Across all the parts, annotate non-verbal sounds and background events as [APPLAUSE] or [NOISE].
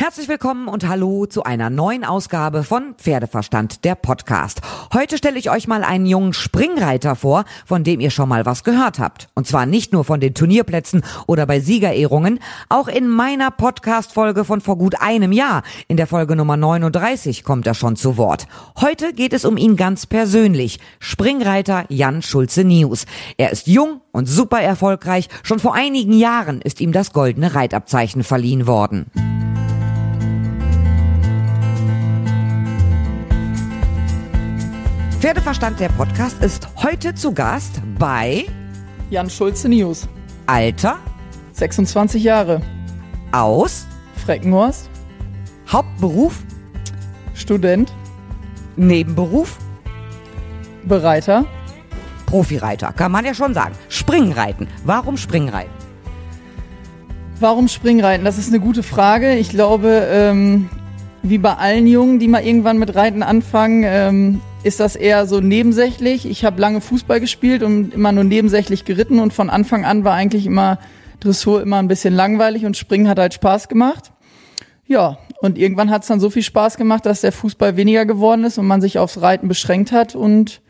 Herzlich willkommen und hallo zu einer neuen Ausgabe von Pferdeverstand, der Podcast. Heute stelle ich euch mal einen jungen Springreiter vor, von dem ihr schon mal was gehört habt. Und zwar nicht nur von den Turnierplätzen oder bei Siegerehrungen, auch in meiner Podcast-Folge von vor gut einem Jahr, in der Folge Nummer 39, kommt er schon zu Wort. Heute geht es um ihn ganz persönlich, Springreiter Jan Schulze News. Er ist jung und super erfolgreich. Schon vor einigen Jahren ist ihm das goldene Reitabzeichen verliehen worden. Pferdeverstand der Podcast ist heute zu Gast bei Jan Schulze News. Alter 26 Jahre. Aus Freckenhorst. Hauptberuf Student. Nebenberuf Bereiter. Profireiter, kann man ja schon sagen. Springreiten. Warum Springreiten? Warum Springreiten? Das ist eine gute Frage. Ich glaube, ähm, wie bei allen Jungen, die mal irgendwann mit Reiten anfangen, ähm, ist das eher so nebensächlich. Ich habe lange Fußball gespielt und immer nur nebensächlich geritten und von Anfang an war eigentlich immer Dressur immer ein bisschen langweilig und Springen hat halt Spaß gemacht. Ja, und irgendwann hat es dann so viel Spaß gemacht, dass der Fußball weniger geworden ist und man sich aufs Reiten beschränkt hat und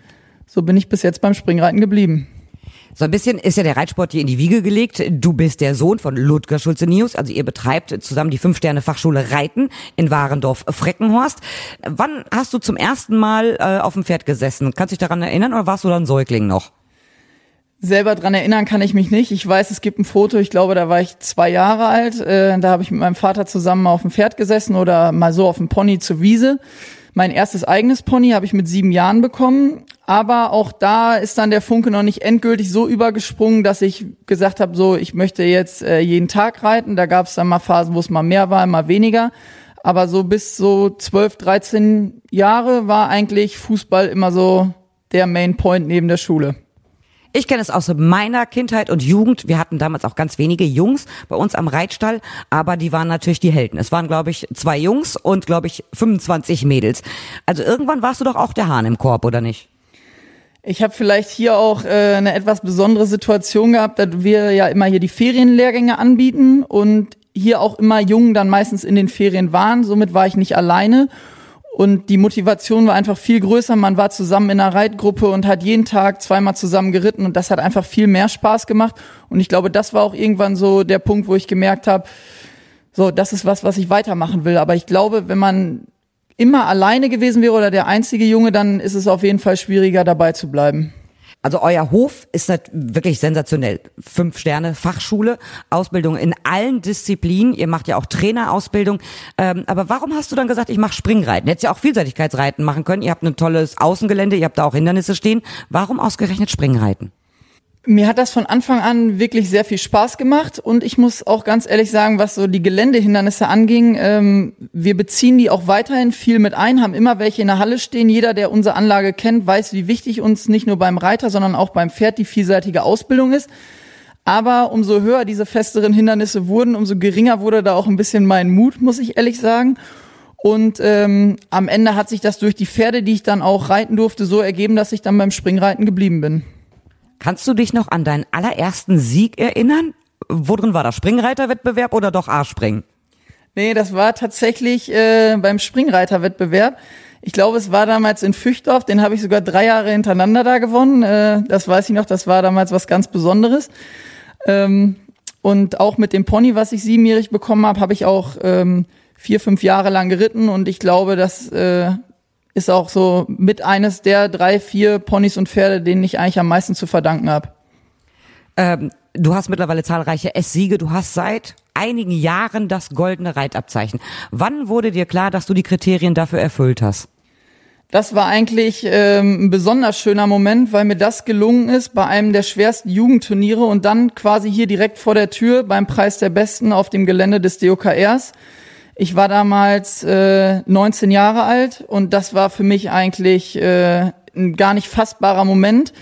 so bin ich bis jetzt beim Springreiten geblieben. So ein bisschen ist ja der Reitsport dir in die Wiege gelegt. Du bist der Sohn von Ludger Schulze-Nius, also ihr betreibt zusammen die Fünf-Sterne-Fachschule Reiten in Warendorf-Freckenhorst. Wann hast du zum ersten Mal äh, auf dem Pferd gesessen? Kannst du dich daran erinnern oder warst du dann Säugling noch? Selber dran erinnern kann ich mich nicht. Ich weiß, es gibt ein Foto, ich glaube, da war ich zwei Jahre alt. Äh, da habe ich mit meinem Vater zusammen auf dem Pferd gesessen oder mal so auf dem Pony zur Wiese. Mein erstes eigenes Pony habe ich mit sieben Jahren bekommen. Aber auch da ist dann der Funke noch nicht endgültig so übergesprungen, dass ich gesagt habe, so, ich möchte jetzt äh, jeden Tag reiten. Da gab es dann mal Phasen, wo es mal mehr war, mal weniger. Aber so bis so 12, 13 Jahre war eigentlich Fußball immer so der Main Point neben der Schule. Ich kenne es aus meiner Kindheit und Jugend. Wir hatten damals auch ganz wenige Jungs bei uns am Reitstall, aber die waren natürlich die Helden. Es waren, glaube ich, zwei Jungs und, glaube ich, 25 Mädels. Also irgendwann warst du doch auch der Hahn im Korb, oder nicht? Ich habe vielleicht hier auch äh, eine etwas besondere Situation gehabt, da wir ja immer hier die Ferienlehrgänge anbieten und hier auch immer Jungen dann meistens in den Ferien waren. Somit war ich nicht alleine und die Motivation war einfach viel größer. Man war zusammen in einer Reitgruppe und hat jeden Tag zweimal zusammen geritten und das hat einfach viel mehr Spaß gemacht. Und ich glaube, das war auch irgendwann so der Punkt, wo ich gemerkt habe, so, das ist was, was ich weitermachen will. Aber ich glaube, wenn man immer alleine gewesen wäre oder der einzige Junge, dann ist es auf jeden Fall schwieriger, dabei zu bleiben. Also euer Hof ist wirklich sensationell. Fünf Sterne Fachschule, Ausbildung in allen Disziplinen. Ihr macht ja auch Trainerausbildung. Ähm, aber warum hast du dann gesagt, ich mache Springreiten? Hättest ja auch Vielseitigkeitsreiten machen können. Ihr habt ein tolles Außengelände, ihr habt da auch Hindernisse stehen. Warum ausgerechnet Springreiten? Mir hat das von Anfang an wirklich sehr viel Spaß gemacht und ich muss auch ganz ehrlich sagen, was so die Geländehindernisse anging, ähm, wir beziehen die auch weiterhin viel mit ein, haben immer welche in der Halle stehen. Jeder, der unsere Anlage kennt, weiß, wie wichtig uns nicht nur beim Reiter, sondern auch beim Pferd die vielseitige Ausbildung ist. Aber umso höher diese festeren Hindernisse wurden, umso geringer wurde da auch ein bisschen mein Mut, muss ich ehrlich sagen. Und ähm, am Ende hat sich das durch die Pferde, die ich dann auch reiten durfte, so ergeben, dass ich dann beim Springreiten geblieben bin. Kannst du dich noch an deinen allerersten Sieg erinnern? Worin war das? Springreiterwettbewerb oder doch A-Springen? Nee, das war tatsächlich äh, beim Springreiterwettbewerb. Ich glaube, es war damals in Füchtdorf, den habe ich sogar drei Jahre hintereinander da gewonnen. Äh, das weiß ich noch, das war damals was ganz Besonderes. Ähm, und auch mit dem Pony, was ich siebenjährig bekommen habe, habe ich auch ähm, vier, fünf Jahre lang geritten. Und ich glaube, dass äh, ist auch so mit eines der drei, vier Ponys und Pferde, denen ich eigentlich am meisten zu verdanken habe. Ähm, du hast mittlerweile zahlreiche S-Siege. Du hast seit einigen Jahren das goldene Reitabzeichen. Wann wurde dir klar, dass du die Kriterien dafür erfüllt hast? Das war eigentlich ähm, ein besonders schöner Moment, weil mir das gelungen ist bei einem der schwersten Jugendturniere und dann quasi hier direkt vor der Tür beim Preis der Besten auf dem Gelände des DOKRs. Ich war damals äh, 19 Jahre alt und das war für mich eigentlich äh, ein gar nicht fassbarer Moment.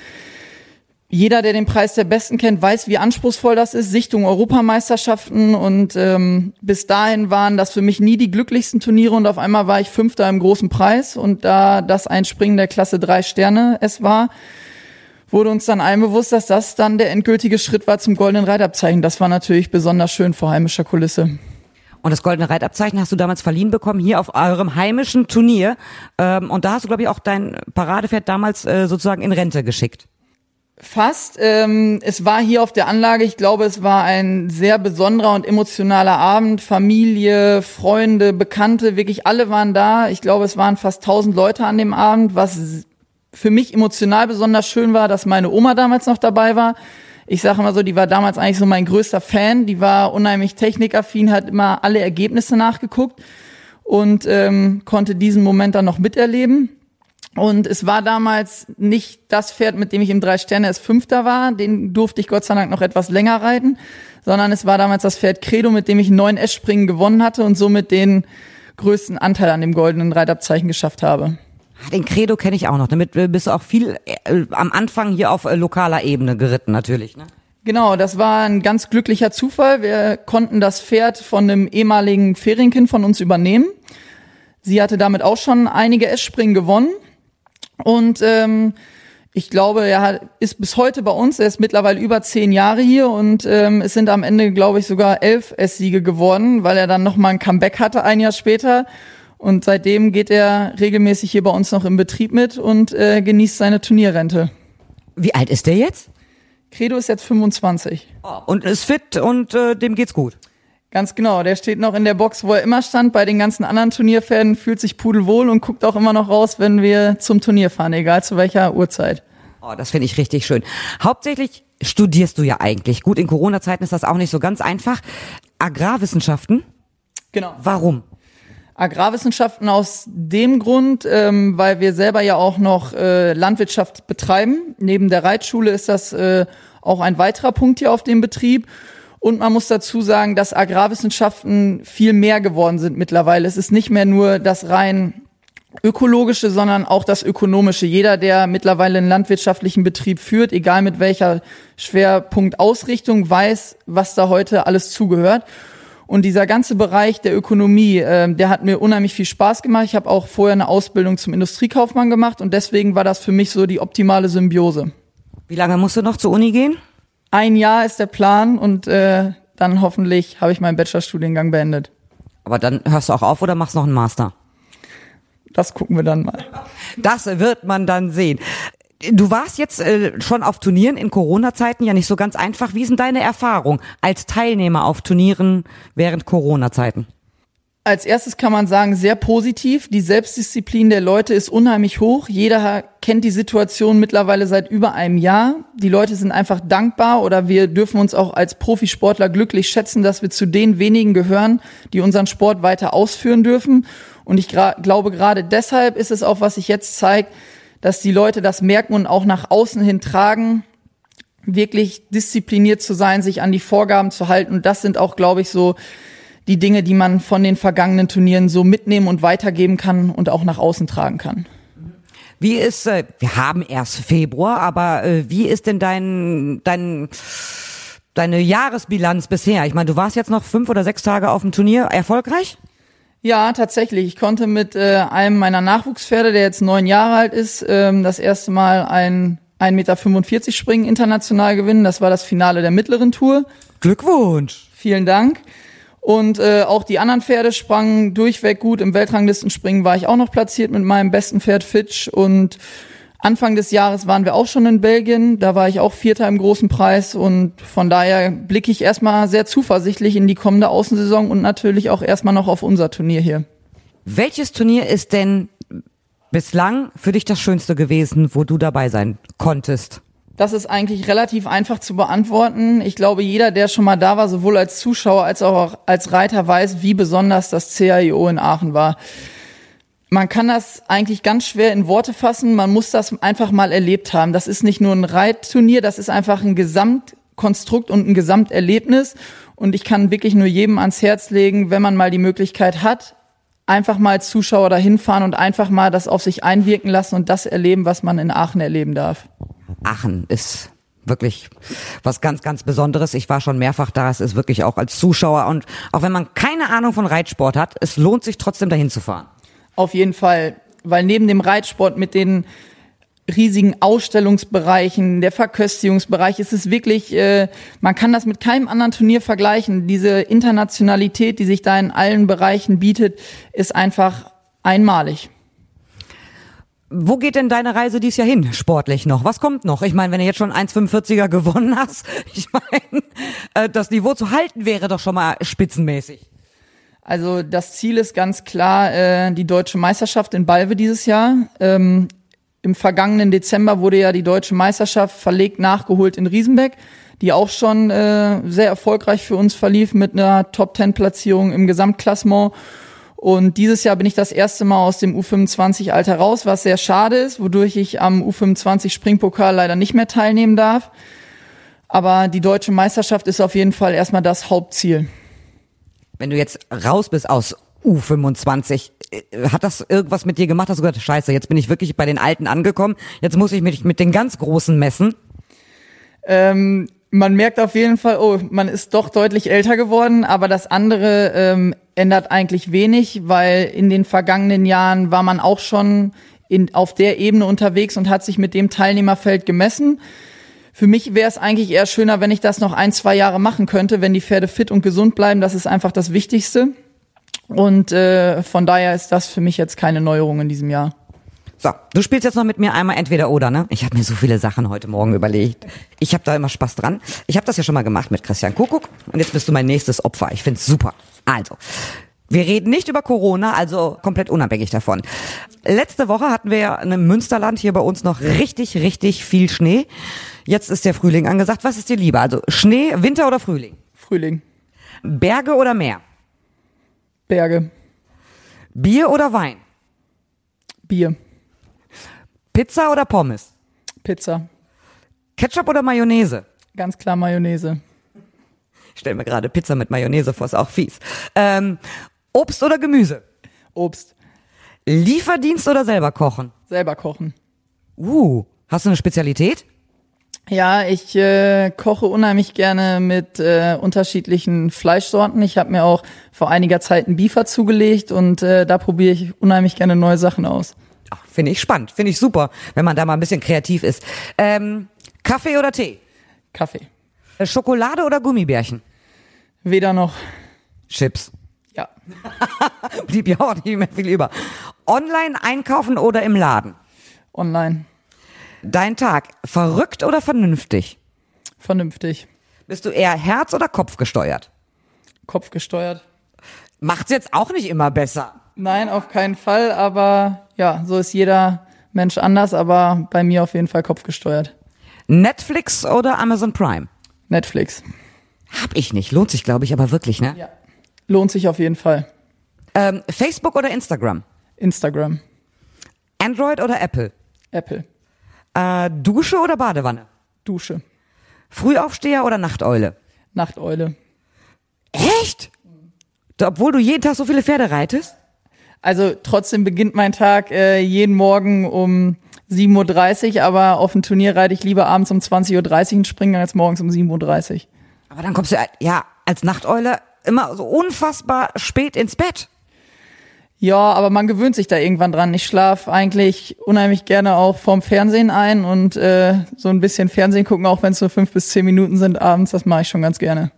Jeder, der den Preis der Besten kennt, weiß, wie anspruchsvoll das ist. Sichtung Europameisterschaften und ähm, bis dahin waren das für mich nie die glücklichsten Turniere und auf einmal war ich Fünfter im großen Preis und da das ein Springen der Klasse drei Sterne es war, wurde uns dann allen bewusst, dass das dann der endgültige Schritt war zum goldenen Reitabzeichen. Das war natürlich besonders schön vor heimischer Kulisse. Und das goldene Reitabzeichen hast du damals verliehen bekommen, hier auf eurem heimischen Turnier. Ähm, und da hast du, glaube ich, auch dein Paradepferd damals äh, sozusagen in Rente geschickt. Fast. Ähm, es war hier auf der Anlage, ich glaube, es war ein sehr besonderer und emotionaler Abend. Familie, Freunde, Bekannte, wirklich alle waren da. Ich glaube, es waren fast tausend Leute an dem Abend, was für mich emotional besonders schön war, dass meine Oma damals noch dabei war. Ich sage immer so, die war damals eigentlich so mein größter Fan. Die war unheimlich technikaffin, hat immer alle Ergebnisse nachgeguckt und ähm, konnte diesen Moment dann noch miterleben. Und es war damals nicht das Pferd, mit dem ich im Drei Sterne als Fünfter war. Den durfte ich Gott sei Dank noch etwas länger reiten. Sondern es war damals das Pferd Credo, mit dem ich neun S-Springen gewonnen hatte und somit den größten Anteil an dem goldenen Reitabzeichen geschafft habe. Den Credo kenne ich auch noch. Damit bist du auch viel äh, am Anfang hier auf äh, lokaler Ebene geritten, natürlich. Ne? Genau, das war ein ganz glücklicher Zufall. Wir konnten das Pferd von einem ehemaligen Ferienkind von uns übernehmen. Sie hatte damit auch schon einige S-Springen gewonnen und ähm, ich glaube, er hat, ist bis heute bei uns. Er ist mittlerweile über zehn Jahre hier und ähm, es sind am Ende, glaube ich, sogar elf S-Siege geworden, weil er dann noch mal ein Comeback hatte ein Jahr später. Und seitdem geht er regelmäßig hier bei uns noch im Betrieb mit und äh, genießt seine Turnierrente. Wie alt ist der jetzt? Credo ist jetzt 25. Oh, und ist fit und äh, dem geht's gut. Ganz genau, der steht noch in der Box, wo er immer stand. Bei den ganzen anderen Turnierpferden fühlt sich pudelwohl und guckt auch immer noch raus, wenn wir zum Turnier fahren, egal zu welcher Uhrzeit. Oh, das finde ich richtig schön. Hauptsächlich studierst du ja eigentlich. Gut, in Corona-Zeiten ist das auch nicht so ganz einfach. Agrarwissenschaften? Genau. Warum? Agrarwissenschaften aus dem Grund, ähm, weil wir selber ja auch noch äh, Landwirtschaft betreiben. Neben der Reitschule ist das äh, auch ein weiterer Punkt hier auf dem Betrieb. Und man muss dazu sagen, dass Agrarwissenschaften viel mehr geworden sind mittlerweile. Es ist nicht mehr nur das rein ökologische, sondern auch das ökonomische. Jeder, der mittlerweile einen landwirtschaftlichen Betrieb führt, egal mit welcher Schwerpunktausrichtung, weiß, was da heute alles zugehört. Und dieser ganze Bereich der Ökonomie, äh, der hat mir unheimlich viel Spaß gemacht. Ich habe auch vorher eine Ausbildung zum Industriekaufmann gemacht und deswegen war das für mich so die optimale Symbiose. Wie lange musst du noch zur Uni gehen? Ein Jahr ist der Plan und äh, dann hoffentlich habe ich meinen Bachelorstudiengang beendet. Aber dann hörst du auch auf oder machst noch einen Master? Das gucken wir dann mal. Das wird man dann sehen. Du warst jetzt äh, schon auf Turnieren in Corona-Zeiten ja nicht so ganz einfach. Wie denn deine Erfahrung als Teilnehmer auf Turnieren während Corona-Zeiten? Als erstes kann man sagen, sehr positiv. Die Selbstdisziplin der Leute ist unheimlich hoch. Jeder kennt die Situation mittlerweile seit über einem Jahr. Die Leute sind einfach dankbar oder wir dürfen uns auch als Profisportler glücklich schätzen, dass wir zu den wenigen gehören, die unseren Sport weiter ausführen dürfen. Und ich glaube, gerade deshalb ist es auch, was sich jetzt zeigt, dass die Leute das merken und auch nach außen hin tragen, wirklich diszipliniert zu sein, sich an die Vorgaben zu halten. Und das sind auch, glaube ich, so die Dinge, die man von den vergangenen Turnieren so mitnehmen und weitergeben kann und auch nach außen tragen kann. Wie ist, äh, wir haben erst Februar, aber äh, wie ist denn dein, dein, deine Jahresbilanz bisher? Ich meine, du warst jetzt noch fünf oder sechs Tage auf dem Turnier erfolgreich? Ja, tatsächlich. Ich konnte mit äh, einem meiner Nachwuchspferde, der jetzt neun Jahre alt ist, ähm, das erste Mal ein 1,45 Meter Springen international gewinnen. Das war das Finale der mittleren Tour. Glückwunsch. Vielen Dank. Und äh, auch die anderen Pferde sprangen durchweg gut. Im Weltranglistenspringen war ich auch noch platziert mit meinem besten Pferd Fitch. Und Anfang des Jahres waren wir auch schon in Belgien. Da war ich auch Vierter im großen Preis. Und von daher blicke ich erstmal sehr zuversichtlich in die kommende Außensaison und natürlich auch erstmal noch auf unser Turnier hier. Welches Turnier ist denn bislang für dich das Schönste gewesen, wo du dabei sein konntest? Das ist eigentlich relativ einfach zu beantworten. Ich glaube, jeder, der schon mal da war, sowohl als Zuschauer als auch als Reiter, weiß, wie besonders das CAIO in Aachen war. Man kann das eigentlich ganz schwer in Worte fassen. Man muss das einfach mal erlebt haben. Das ist nicht nur ein Reitturnier, das ist einfach ein Gesamtkonstrukt und ein Gesamterlebnis. Und ich kann wirklich nur jedem ans Herz legen, wenn man mal die Möglichkeit hat, einfach mal als Zuschauer dahin fahren und einfach mal das auf sich einwirken lassen und das erleben, was man in Aachen erleben darf. Aachen ist wirklich was ganz, ganz Besonderes. Ich war schon mehrfach da. Es ist wirklich auch als Zuschauer und auch wenn man keine Ahnung von Reitsport hat, es lohnt sich trotzdem dahin zu fahren. Auf jeden Fall, weil neben dem Reitsport mit den riesigen Ausstellungsbereichen, der Verköstigungsbereich. Es ist wirklich, äh, man kann das mit keinem anderen Turnier vergleichen. Diese Internationalität, die sich da in allen Bereichen bietet, ist einfach einmalig. Wo geht denn deine Reise dies Jahr hin, sportlich noch? Was kommt noch? Ich meine, wenn du jetzt schon 1,45er gewonnen hast, [LAUGHS] ich meine, äh, das Niveau zu halten wäre doch schon mal spitzenmäßig. Also das Ziel ist ganz klar äh, die deutsche Meisterschaft in Balve dieses Jahr. Ähm, Im vergangenen Dezember wurde ja die deutsche Meisterschaft verlegt, nachgeholt in Riesenbeck, die auch schon äh, sehr erfolgreich für uns verlief mit einer Top-10-Platzierung im Gesamtklassement. Und dieses Jahr bin ich das erste Mal aus dem U25-Alter raus, was sehr schade ist, wodurch ich am U25-Springpokal leider nicht mehr teilnehmen darf. Aber die deutsche Meisterschaft ist auf jeden Fall erstmal das Hauptziel. Wenn du jetzt raus bist aus U25, äh, hat das irgendwas mit dir gemacht? Hast du gesagt, scheiße, jetzt bin ich wirklich bei den Alten angekommen, jetzt muss ich mich mit den ganz Großen messen? Ähm, man merkt auf jeden Fall, oh, man ist doch deutlich älter geworden, aber das andere ähm, ändert eigentlich wenig, weil in den vergangenen Jahren war man auch schon in, auf der Ebene unterwegs und hat sich mit dem Teilnehmerfeld gemessen. Für mich wäre es eigentlich eher schöner, wenn ich das noch ein, zwei Jahre machen könnte, wenn die Pferde fit und gesund bleiben. Das ist einfach das Wichtigste. Und äh, von daher ist das für mich jetzt keine Neuerung in diesem Jahr. So, du spielst jetzt noch mit mir einmal entweder oder, ne? Ich habe mir so viele Sachen heute Morgen überlegt. Ich habe da immer Spaß dran. Ich habe das ja schon mal gemacht mit Christian Kuckuck und jetzt bist du mein nächstes Opfer. Ich find's super. Also, wir reden nicht über Corona, also komplett unabhängig davon. Letzte Woche hatten wir ja im Münsterland hier bei uns noch richtig, richtig viel Schnee. Jetzt ist der Frühling angesagt. Was ist dir lieber? Also Schnee, Winter oder Frühling? Frühling. Berge oder Meer? Berge. Bier oder Wein? Bier. Pizza oder Pommes? Pizza. Ketchup oder Mayonnaise? Ganz klar Mayonnaise. Ich stell mir gerade Pizza mit Mayonnaise vor, ist auch fies. Ähm, Obst oder Gemüse? Obst. Lieferdienst oder selber kochen? Selber kochen. Uh, hast du eine Spezialität? Ja, ich äh, koche unheimlich gerne mit äh, unterschiedlichen Fleischsorten. Ich habe mir auch vor einiger Zeit einen Beefer zugelegt und äh, da probiere ich unheimlich gerne neue Sachen aus. Finde ich spannend, finde ich super, wenn man da mal ein bisschen kreativ ist. Ähm, Kaffee oder Tee? Kaffee. Äh, Schokolade oder Gummibärchen? Weder noch. Chips. Ja. [LAUGHS] Blieb ja auch nicht mehr viel über. Online einkaufen oder im Laden? Online. Dein Tag, verrückt oder vernünftig? Vernünftig. Bist du eher Herz- oder Kopf gesteuert? Kopf gesteuert. Macht's jetzt auch nicht immer besser. Nein, auf keinen Fall, aber ja, so ist jeder Mensch anders, aber bei mir auf jeden Fall Kopf gesteuert. Netflix oder Amazon Prime? Netflix. Hab ich nicht. Lohnt sich, glaube ich, aber wirklich, ne? Ja. Lohnt sich auf jeden Fall. Ähm, Facebook oder Instagram? Instagram. Android oder Apple? Apple. Äh, Dusche oder Badewanne? Dusche. Frühaufsteher oder Nachteule? Nachteule. Echt? Obwohl du jeden Tag so viele Pferde reitest? Also trotzdem beginnt mein Tag äh, jeden Morgen um 7.30 Uhr, aber auf ein Turnier reite ich lieber abends um 20.30 Uhr und springe als morgens um 7.30 Uhr. Aber dann kommst du ja als Nachteule immer so unfassbar spät ins Bett. Ja, aber man gewöhnt sich da irgendwann dran. Ich schlafe eigentlich unheimlich gerne auch vorm Fernsehen ein und äh, so ein bisschen Fernsehen gucken, auch wenn es nur fünf bis zehn Minuten sind abends, das mache ich schon ganz gerne.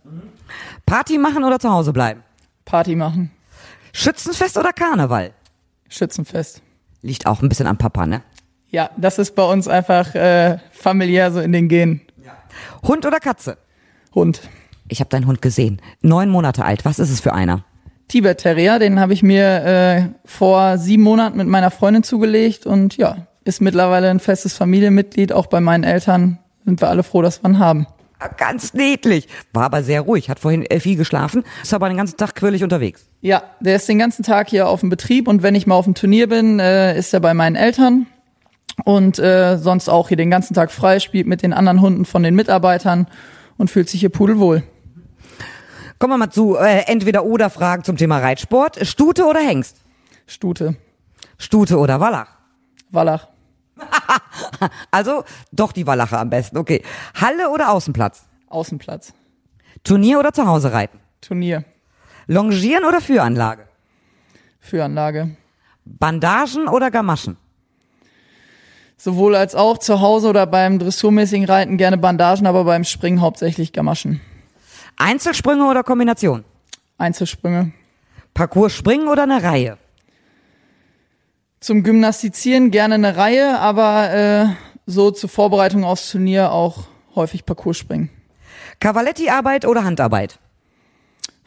Party machen oder zu Hause bleiben? Party machen. Schützenfest oder Karneval? Schützenfest. Liegt auch ein bisschen am Papa, ne? Ja, das ist bei uns einfach äh, familiär so in den Genen. Hund oder Katze? Hund. Ich habe deinen Hund gesehen. Neun Monate alt. Was ist es für einer? Tibet Terrier, den habe ich mir äh, vor sieben Monaten mit meiner Freundin zugelegt und ja, ist mittlerweile ein festes Familienmitglied. Auch bei meinen Eltern sind wir alle froh, dass wir ihn haben. Ganz niedlich. War aber sehr ruhig. Hat vorhin viel geschlafen. Ist aber den ganzen Tag quirlig unterwegs. Ja, der ist den ganzen Tag hier auf dem Betrieb und wenn ich mal auf dem Turnier bin, äh, ist er bei meinen Eltern und äh, sonst auch hier den ganzen Tag frei, spielt mit den anderen Hunden von den Mitarbeitern und fühlt sich hier pudelwohl. Kommen wir mal zu äh, entweder oder Fragen zum Thema Reitsport. Stute oder Hengst? Stute, Stute oder Wallach? Wallach, [LAUGHS] Also doch die Wallache am besten. Okay. Halle oder Außenplatz? Außenplatz, Turnier oder zu Hause reiten? Turnier, Longieren oder Führanlage? Führanlage, Bandagen oder Gamaschen? Sowohl als auch zu Hause oder beim dressurmäßigen Reiten gerne Bandagen, aber beim Springen hauptsächlich Gamaschen. Einzelsprünge oder Kombination? Einzelsprünge. Parcours springen oder eine Reihe? Zum Gymnastizieren gerne eine Reihe, aber äh, so zur Vorbereitung aufs Turnier auch häufig Parcours springen. Cavaletti-Arbeit oder Handarbeit?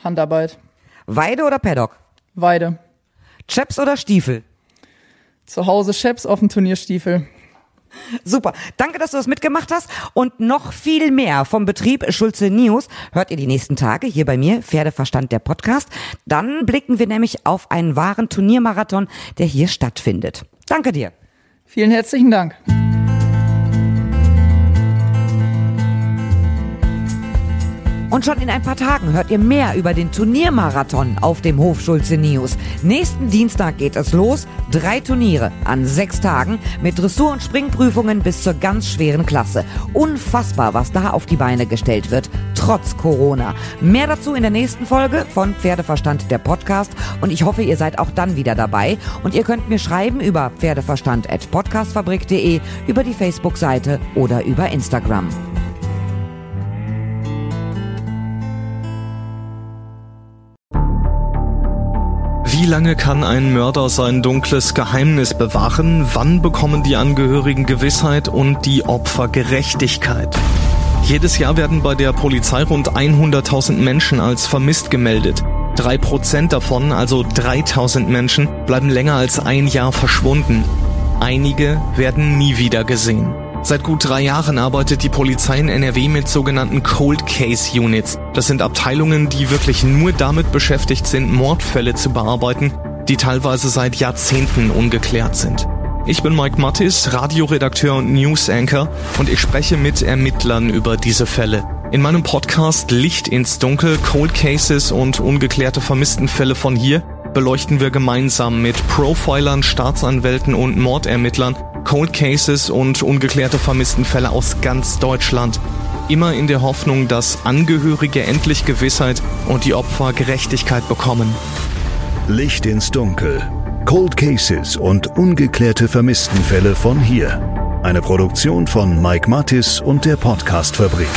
Handarbeit. Weide oder Paddock? Weide. Chaps oder Stiefel? Zu Hause Chaps auf dem Turnierstiefel. Super. Danke, dass du das mitgemacht hast. Und noch viel mehr vom Betrieb Schulze News hört ihr die nächsten Tage hier bei mir, Pferdeverstand der Podcast. Dann blicken wir nämlich auf einen wahren Turniermarathon, der hier stattfindet. Danke dir. Vielen herzlichen Dank. Und schon in ein paar Tagen hört ihr mehr über den Turniermarathon auf dem Hof Schulze News. Nächsten Dienstag geht es los. Drei Turniere an sechs Tagen mit Dressur- und Springprüfungen bis zur ganz schweren Klasse. Unfassbar, was da auf die Beine gestellt wird, trotz Corona. Mehr dazu in der nächsten Folge von Pferdeverstand der Podcast. Und ich hoffe, ihr seid auch dann wieder dabei. Und ihr könnt mir schreiben über pferdeverstand.podcastfabrik.de, über die Facebook-Seite oder über Instagram. Wie lange kann ein Mörder sein dunkles Geheimnis bewahren? Wann bekommen die Angehörigen Gewissheit und die Opfer Gerechtigkeit? Jedes Jahr werden bei der Polizei rund 100.000 Menschen als vermisst gemeldet. Drei Prozent davon, also 3000 Menschen, bleiben länger als ein Jahr verschwunden. Einige werden nie wieder gesehen. Seit gut drei Jahren arbeitet die Polizei in NRW mit sogenannten Cold Case Units. Das sind Abteilungen, die wirklich nur damit beschäftigt sind, Mordfälle zu bearbeiten, die teilweise seit Jahrzehnten ungeklärt sind. Ich bin Mike Mattis, Radioredakteur und News Anchor und ich spreche mit Ermittlern über diese Fälle. In meinem Podcast Licht ins Dunkel, Cold Cases und ungeklärte Vermisstenfälle von hier beleuchten wir gemeinsam mit Profilern, Staatsanwälten und Mordermittlern Cold Cases und ungeklärte Vermisstenfälle aus ganz Deutschland. Immer in der Hoffnung, dass Angehörige endlich Gewissheit und die Opfer Gerechtigkeit bekommen. Licht ins Dunkel. Cold Cases und ungeklärte Vermisstenfälle von hier. Eine Produktion von Mike Mattis und der Podcastfabrik.